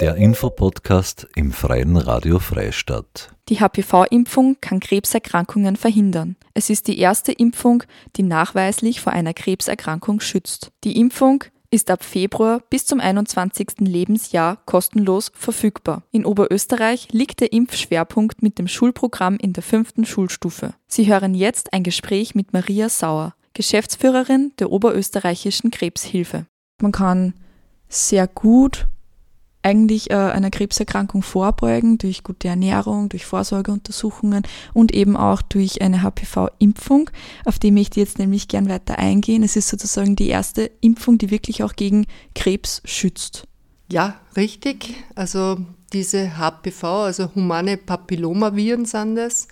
Der Infopodcast im Freien Radio Freistadt. Die HPV-Impfung kann Krebserkrankungen verhindern. Es ist die erste Impfung, die nachweislich vor einer Krebserkrankung schützt. Die Impfung ist ab Februar bis zum 21. Lebensjahr kostenlos verfügbar. In Oberösterreich liegt der Impfschwerpunkt mit dem Schulprogramm in der fünften Schulstufe. Sie hören jetzt ein Gespräch mit Maria Sauer, Geschäftsführerin der Oberösterreichischen Krebshilfe. Man kann sehr gut eigentlich äh, einer Krebserkrankung vorbeugen durch gute Ernährung, durch Vorsorgeuntersuchungen und eben auch durch eine HPV-Impfung, auf die möchte ich jetzt nämlich gern weiter eingehen. Es ist sozusagen die erste Impfung, die wirklich auch gegen Krebs schützt. Ja, richtig. Also diese HPV, also humane Papillomaviren sind das,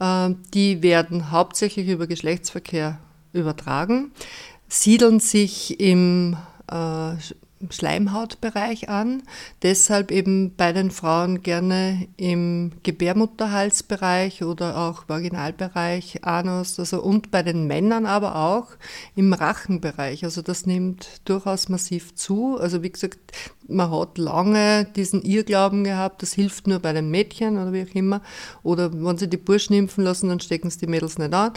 äh, die werden hauptsächlich über Geschlechtsverkehr übertragen, siedeln sich im äh, Schleimhautbereich an. Deshalb eben bei den Frauen gerne im Gebärmutterhalsbereich oder auch Vaginalbereich, Anus, also und bei den Männern aber auch im Rachenbereich. Also das nimmt durchaus massiv zu. Also wie gesagt, man hat lange diesen Irrglauben gehabt, das hilft nur bei den Mädchen oder wie auch immer. Oder wenn sie die Burschen impfen lassen, dann stecken sie die Mädels nicht an.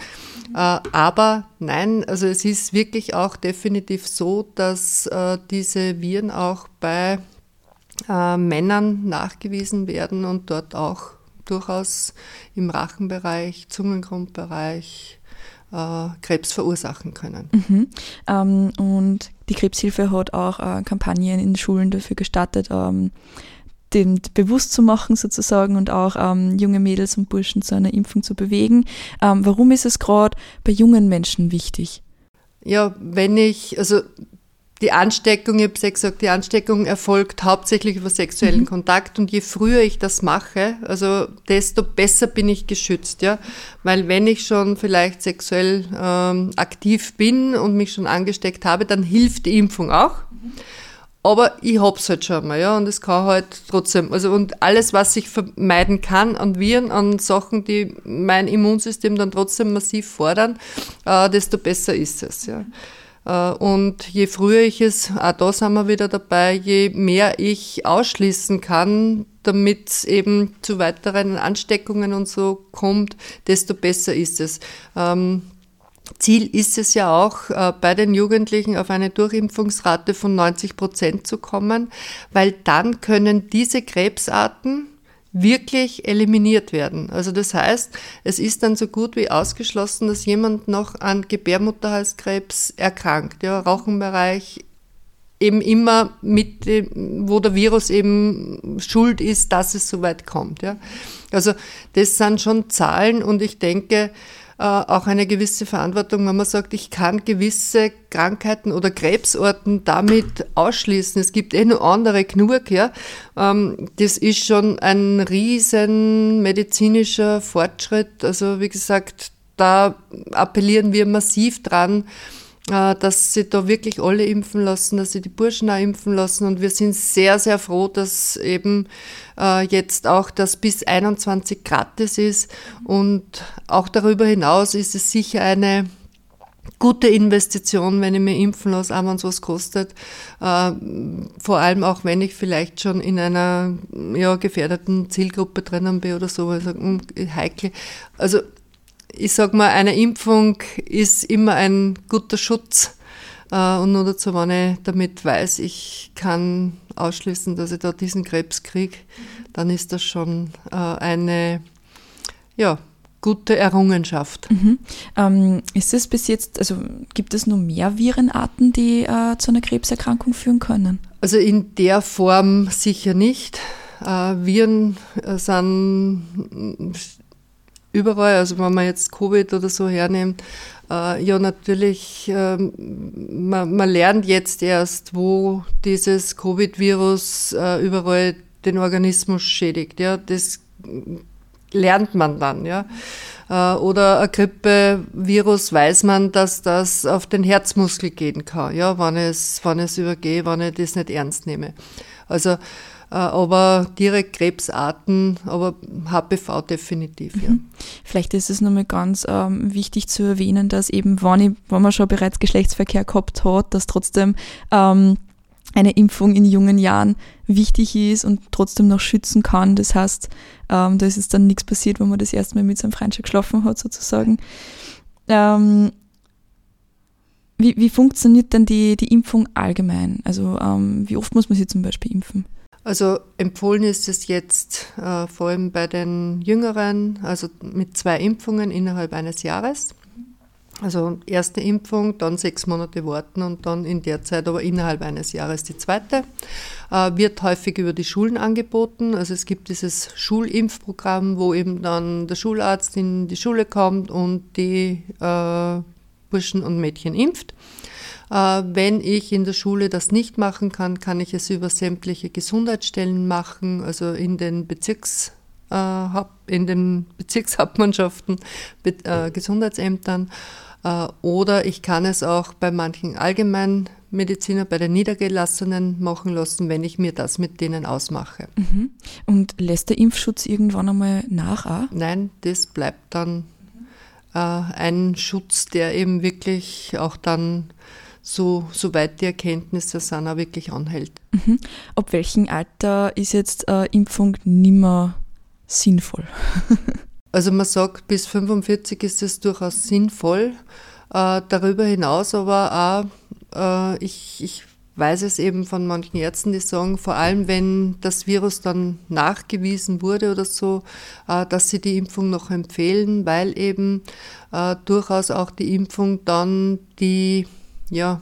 Äh, aber nein, also es ist wirklich auch definitiv so, dass äh, diese Viren auch bei äh, Männern nachgewiesen werden und dort auch durchaus im Rachenbereich, Zungengrundbereich, Krebs verursachen können. Mhm. Ähm, und die Krebshilfe hat auch äh, Kampagnen in Schulen dafür gestartet, ähm, dem bewusst zu machen sozusagen und auch ähm, junge Mädels und Burschen zu einer Impfung zu bewegen. Ähm, warum ist es gerade bei jungen Menschen wichtig? Ja, wenn ich, also die Ansteckung, ich habe ja gesagt, die Ansteckung erfolgt hauptsächlich über sexuellen mhm. Kontakt und je früher ich das mache, also desto besser bin ich geschützt, ja, weil wenn ich schon vielleicht sexuell ähm, aktiv bin und mich schon angesteckt habe, dann hilft die Impfung auch. Aber ich hab's halt schon mal, ja, und es kann halt trotzdem, also und alles, was ich vermeiden kann an Viren, an Sachen, die mein Immunsystem dann trotzdem massiv fordern, äh, desto besser ist es, ja. Äh, und je früher ich es, auch da sind wir wieder dabei, je mehr ich ausschließen kann, damit es eben zu weiteren Ansteckungen und so kommt, desto besser ist es. Ähm, Ziel ist es ja auch, äh, bei den Jugendlichen auf eine Durchimpfungsrate von 90 Prozent zu kommen, weil dann können diese Krebsarten, wirklich eliminiert werden. Also das heißt, es ist dann so gut wie ausgeschlossen, dass jemand noch an Gebärmutterhalskrebs erkrankt. Ja, Rauchenbereich eben immer mit dem, wo der Virus eben schuld ist, dass es so weit kommt. Ja. Also das sind schon Zahlen und ich denke, auch eine gewisse Verantwortung, wenn man sagt, ich kann gewisse Krankheiten oder Krebsorten damit ausschließen. Es gibt eh noch andere genug, ja. Ähm, das ist schon ein riesen medizinischer Fortschritt. Also wie gesagt, da appellieren wir massiv dran, äh, dass sie da wirklich alle impfen lassen, dass sie die Burschen auch impfen lassen. Und wir sind sehr, sehr froh, dass eben äh, jetzt auch das bis 21 gratis ist. Und auch darüber hinaus ist es sicher eine gute Investition, wenn ich mir impfen lasse, auch wenn es was kostet. Äh, vor allem auch, wenn ich vielleicht schon in einer ja, gefährdeten Zielgruppe drinnen bin oder so, also heikel. Also ich sag mal, eine Impfung ist immer ein guter Schutz. Äh, und nur dazu, wenn ich damit weiß, ich kann ausschließen, dass ich da diesen Krebs kriege, dann ist das schon äh, eine ja, gute Errungenschaft. Mhm. Ähm, ist es bis jetzt, also gibt es noch mehr Virenarten, die äh, zu einer Krebserkrankung führen können? Also in der Form sicher nicht. Äh, Viren sind überall, also wenn man jetzt Covid oder so hernimmt, äh, ja natürlich, äh, man, man, lernt jetzt erst, wo dieses Covid-Virus äh, überall den Organismus schädigt. Ja, das lernt man dann, ja. Äh, oder ein Grippevirus weiß man, dass das auf den Herzmuskel gehen kann, ja, wenn es, wenn es übergehe, wenn ich das nicht ernst nehme. Also aber direkt Krebsarten, aber HPV definitiv, ja. Mhm. Vielleicht ist es nochmal ganz ähm, wichtig zu erwähnen, dass eben, wenn, ich, wenn man schon bereits Geschlechtsverkehr gehabt hat, dass trotzdem ähm, eine Impfung in jungen Jahren wichtig ist und trotzdem noch schützen kann. Das heißt, ähm, da ist es dann nichts passiert, wenn man das erste Mal mit seinem Freund schon geschlafen hat, sozusagen. Ähm, wie, wie funktioniert denn die, die Impfung allgemein? Also ähm, wie oft muss man sie zum Beispiel impfen? Also empfohlen ist es jetzt äh, vor allem bei den Jüngeren, also mit zwei Impfungen innerhalb eines Jahres. Also erste Impfung, dann sechs Monate warten und dann in der Zeit aber innerhalb eines Jahres die zweite. Äh, wird häufig über die Schulen angeboten. Also es gibt dieses Schulimpfprogramm, wo eben dann der Schularzt in die Schule kommt und die äh, Burschen und Mädchen impft. Äh, wenn ich in der Schule das nicht machen kann, kann ich es über sämtliche Gesundheitsstellen machen, also in den Bezirks äh, in den Bezirkshauptmannschaften, äh, Gesundheitsämtern oder ich kann es auch bei manchen Allgemeinmediziner, bei den Niedergelassenen machen lassen, wenn ich mir das mit denen ausmache. Mhm. Und lässt der Impfschutz irgendwann einmal nach? Auch? Nein, das bleibt dann äh, ein Schutz, der eben wirklich auch dann so, soweit die Erkenntnisse sind, auch wirklich anhält. Mhm. Ab welchem Alter ist jetzt äh, Impfung nimmer sinnvoll? Also man sagt, bis 45 ist es durchaus sinnvoll. Äh, darüber hinaus aber auch, äh, ich, ich weiß es eben von manchen Ärzten, die sagen, vor allem wenn das Virus dann nachgewiesen wurde oder so, äh, dass sie die Impfung noch empfehlen, weil eben äh, durchaus auch die Impfung dann die ja,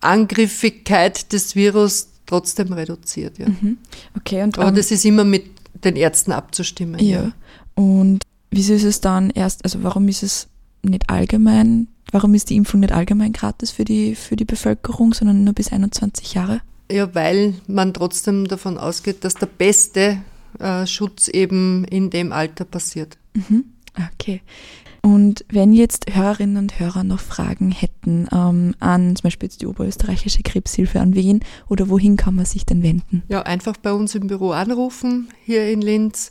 Angriffigkeit des Virus trotzdem reduziert. Ja. Mhm. Okay, und, aber das ist immer mit den Ärzten abzustimmen. Ja. ja. Und wieso ist es dann erst, also warum ist es nicht allgemein, warum ist die Impfung nicht allgemein gratis für die, für die Bevölkerung, sondern nur bis 21 Jahre? Ja, weil man trotzdem davon ausgeht, dass der beste äh, Schutz eben in dem Alter passiert. Mhm. Okay. Und wenn jetzt Hörerinnen und Hörer noch Fragen hätten ähm, an zum Beispiel jetzt die Oberösterreichische Krebshilfe, an wen oder wohin kann man sich denn wenden? Ja, einfach bei uns im Büro anrufen, hier in Linz.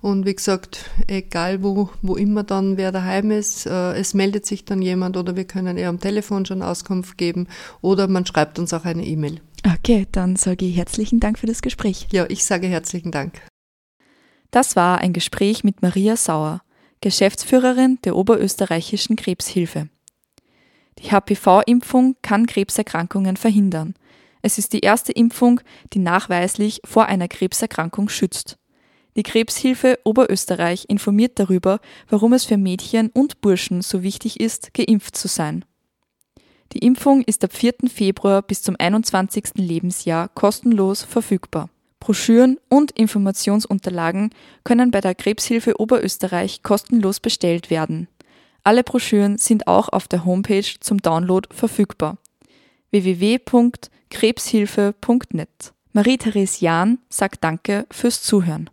Und wie gesagt, egal wo, wo immer dann wer daheim ist, äh, es meldet sich dann jemand oder wir können eher am Telefon schon Auskunft geben oder man schreibt uns auch eine E-Mail. Okay, dann sage ich herzlichen Dank für das Gespräch. Ja, ich sage herzlichen Dank. Das war ein Gespräch mit Maria Sauer. Geschäftsführerin der Oberösterreichischen Krebshilfe. Die HPV-Impfung kann Krebserkrankungen verhindern. Es ist die erste Impfung, die nachweislich vor einer Krebserkrankung schützt. Die Krebshilfe Oberösterreich informiert darüber, warum es für Mädchen und Burschen so wichtig ist, geimpft zu sein. Die Impfung ist ab 4. Februar bis zum 21. Lebensjahr kostenlos verfügbar. Broschüren und Informationsunterlagen können bei der Krebshilfe Oberösterreich kostenlos bestellt werden. Alle Broschüren sind auch auf der Homepage zum Download verfügbar. www.krebshilfe.net Marie-Therese Jahn sagt Danke fürs Zuhören.